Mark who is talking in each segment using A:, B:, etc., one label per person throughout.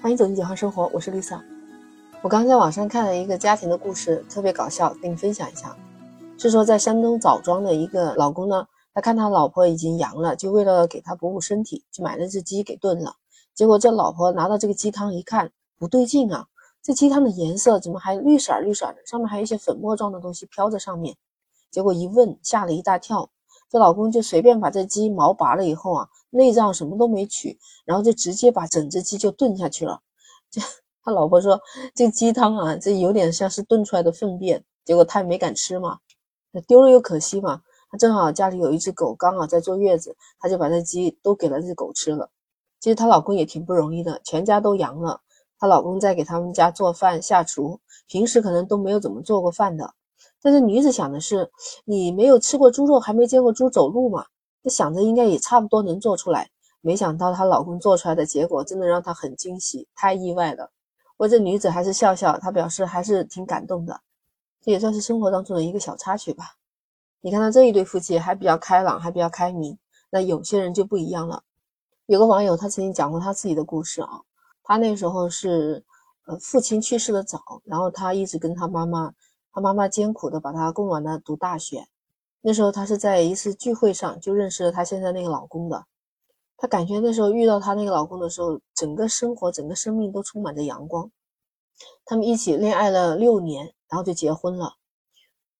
A: 欢迎走进解放生活，我是 Lisa。我刚在网上看了一个家庭的故事，特别搞笑，跟你分享一下。是说在山东枣庄的一个老公呢，他看他老婆已经阳了，就为了给他补补身体，就买了只鸡给炖了。结果这老婆拿到这个鸡汤一看，不对劲啊，这鸡汤的颜色怎么还绿色绿色的？上面还有一些粉末状的东西飘在上面。结果一问，吓了一大跳。这老公就随便把这鸡毛拔了以后啊，内脏什么都没取，然后就直接把整只鸡就炖下去了。这他老婆说，这鸡汤啊，这有点像是炖出来的粪便。结果他也没敢吃嘛，丢了又可惜嘛。他正好家里有一只狗，刚好在坐月子，他就把这鸡都给了这狗吃了。其实她老公也挺不容易的，全家都阳了，她老公在给他们家做饭下厨，平时可能都没有怎么做过饭的。但是女子想的是，你没有吃过猪肉，还没见过猪走路嘛？想着应该也差不多能做出来。没想到她老公做出来的结果，真的让她很惊喜，太意外了。我这女子还是笑笑，她表示还是挺感动的。这也算是生活当中的一个小插曲吧。你看到这一对夫妻还比较开朗，还比较开明。那有些人就不一样了。有个网友他曾经讲过他自己的故事啊，他那时候是呃父亲去世的早，然后他一直跟他妈妈。他妈妈艰苦的把他供完了读大学，那时候她是在一次聚会上就认识了她现在那个老公的。她感觉那时候遇到她那个老公的时候，整个生活、整个生命都充满着阳光。他们一起恋爱了六年，然后就结婚了，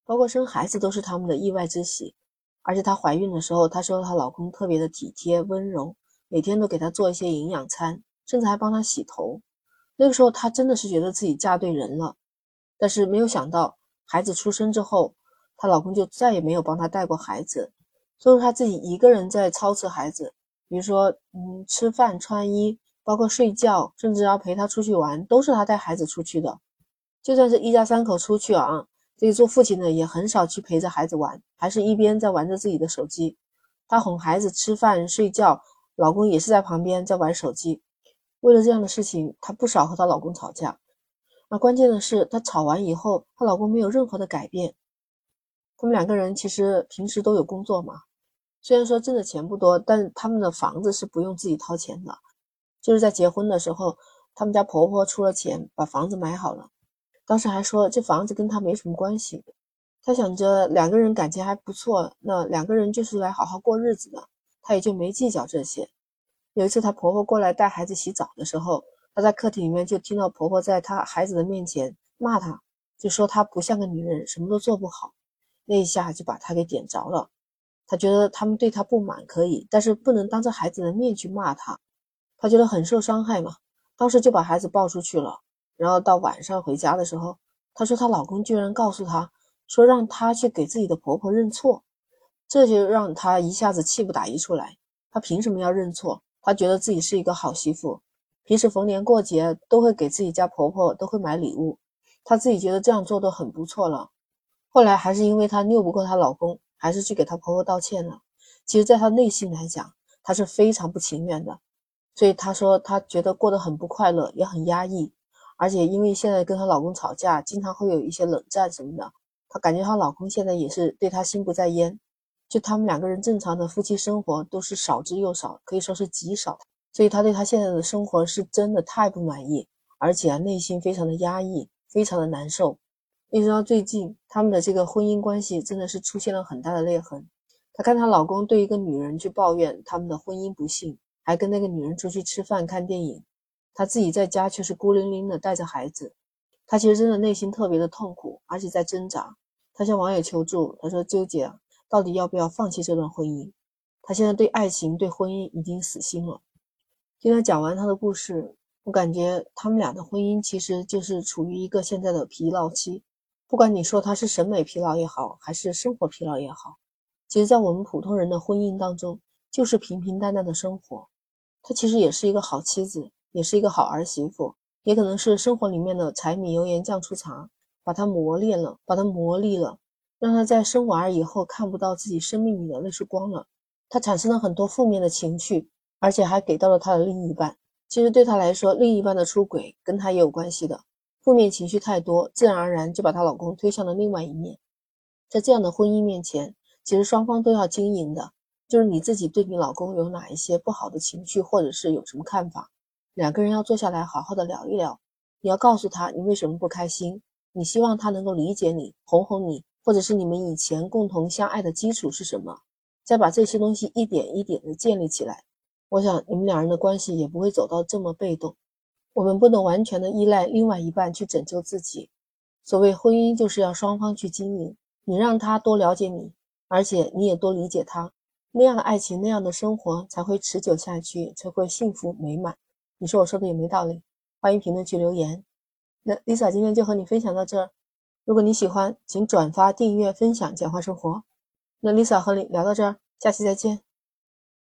A: 包括生孩子都是他们的意外之喜。而且她怀孕的时候，她说她老公特别的体贴温柔，每天都给她做一些营养餐，甚至还帮她洗头。那个时候她真的是觉得自己嫁对人了，但是没有想到。孩子出生之后，她老公就再也没有帮她带过孩子，都是她自己一个人在操持孩子。比如说，嗯，吃饭、穿衣，包括睡觉，甚至要陪她出去玩，都是她带孩子出去的。就算是一家三口出去啊，这个做父亲的也很少去陪着孩子玩，还是一边在玩着自己的手机。她哄孩子吃饭、睡觉，老公也是在旁边在玩手机。为了这样的事情，她不少和她老公吵架。那关键的是，她吵完以后，她老公没有任何的改变。他们两个人其实平时都有工作嘛，虽然说挣的钱不多，但他们的房子是不用自己掏钱的。就是在结婚的时候，他们家婆婆出了钱把房子买好了，当时还说这房子跟她没什么关系。她想着两个人感情还不错，那两个人就是来好好过日子的，她也就没计较这些。有一次，她婆婆过来带孩子洗澡的时候。她在客厅里面就听到婆婆在她孩子的面前骂她，就说她不像个女人，什么都做不好。那一下就把他给点着了。她觉得他们对她不满可以，但是不能当着孩子的面去骂他。她觉得很受伤害嘛，当时就把孩子抱出去了。然后到晚上回家的时候，她说她老公居然告诉她说让她去给自己的婆婆认错，这就让她一下子气不打一处来。她凭什么要认错？她觉得自己是一个好媳妇。平时逢年过节都会给自己家婆婆都会买礼物，她自己觉得这样做都很不错了。后来还是因为她拗不过她老公，还是去给她婆婆道歉了。其实，在她内心来讲，她是非常不情愿的。所以她说她觉得过得很不快乐，也很压抑。而且因为现在跟她老公吵架，经常会有一些冷战什么的，她感觉她老公现在也是对她心不在焉。就他们两个人正常的夫妻生活都是少之又少，可以说是极少。所以她对她现在的生活是真的太不满意，而且啊内心非常的压抑，非常的难受。一直到最近，他们的这个婚姻关系真的是出现了很大的裂痕。她看她老公对一个女人去抱怨他们的婚姻不幸，还跟那个女人出去吃饭看电影，她自己在家却是孤零零的带着孩子。她其实真的内心特别的痛苦，而且在挣扎。她向网友求助，她说纠结到底要不要放弃这段婚姻。她现在对爱情、对婚姻已经死心了。听他讲完他的故事，我感觉他们俩的婚姻其实就是处于一个现在的疲劳期。不管你说他是审美疲劳也好，还是生活疲劳也好，其实，在我们普通人的婚姻当中，就是平平淡淡的生活。他其实也是一个好妻子，也是一个好儿媳妇，也可能是生活里面的柴米油盐酱醋茶，把他磨练了，把他磨砺了，让他在生娃儿以后看不到自己生命里的那束光了。他产生了很多负面的情绪。而且还给到了他的另一半。其实对他来说，另一半的出轨跟他也有关系的。负面情绪太多，自然而然就把她老公推向了另外一面。在这样的婚姻面前，其实双方都要经营的，就是你自己对你老公有哪一些不好的情绪，或者是有什么看法，两个人要坐下来好好的聊一聊。你要告诉他你为什么不开心，你希望他能够理解你，哄哄你，或者是你们以前共同相爱的基础是什么，再把这些东西一点一点的建立起来。我想你们两人的关系也不会走到这么被动。我们不能完全的依赖另外一半去拯救自己。所谓婚姻，就是要双方去经营。你让他多了解你，而且你也多理解他，那样的爱情，那样的生活才会持久下去，才会幸福美满。你说我说的有没有道理？欢迎评论区留言。那 Lisa 今天就和你分享到这儿。如果你喜欢，请转发、订阅、分享《简化生活》。那 Lisa 和你聊到这儿，下期再见。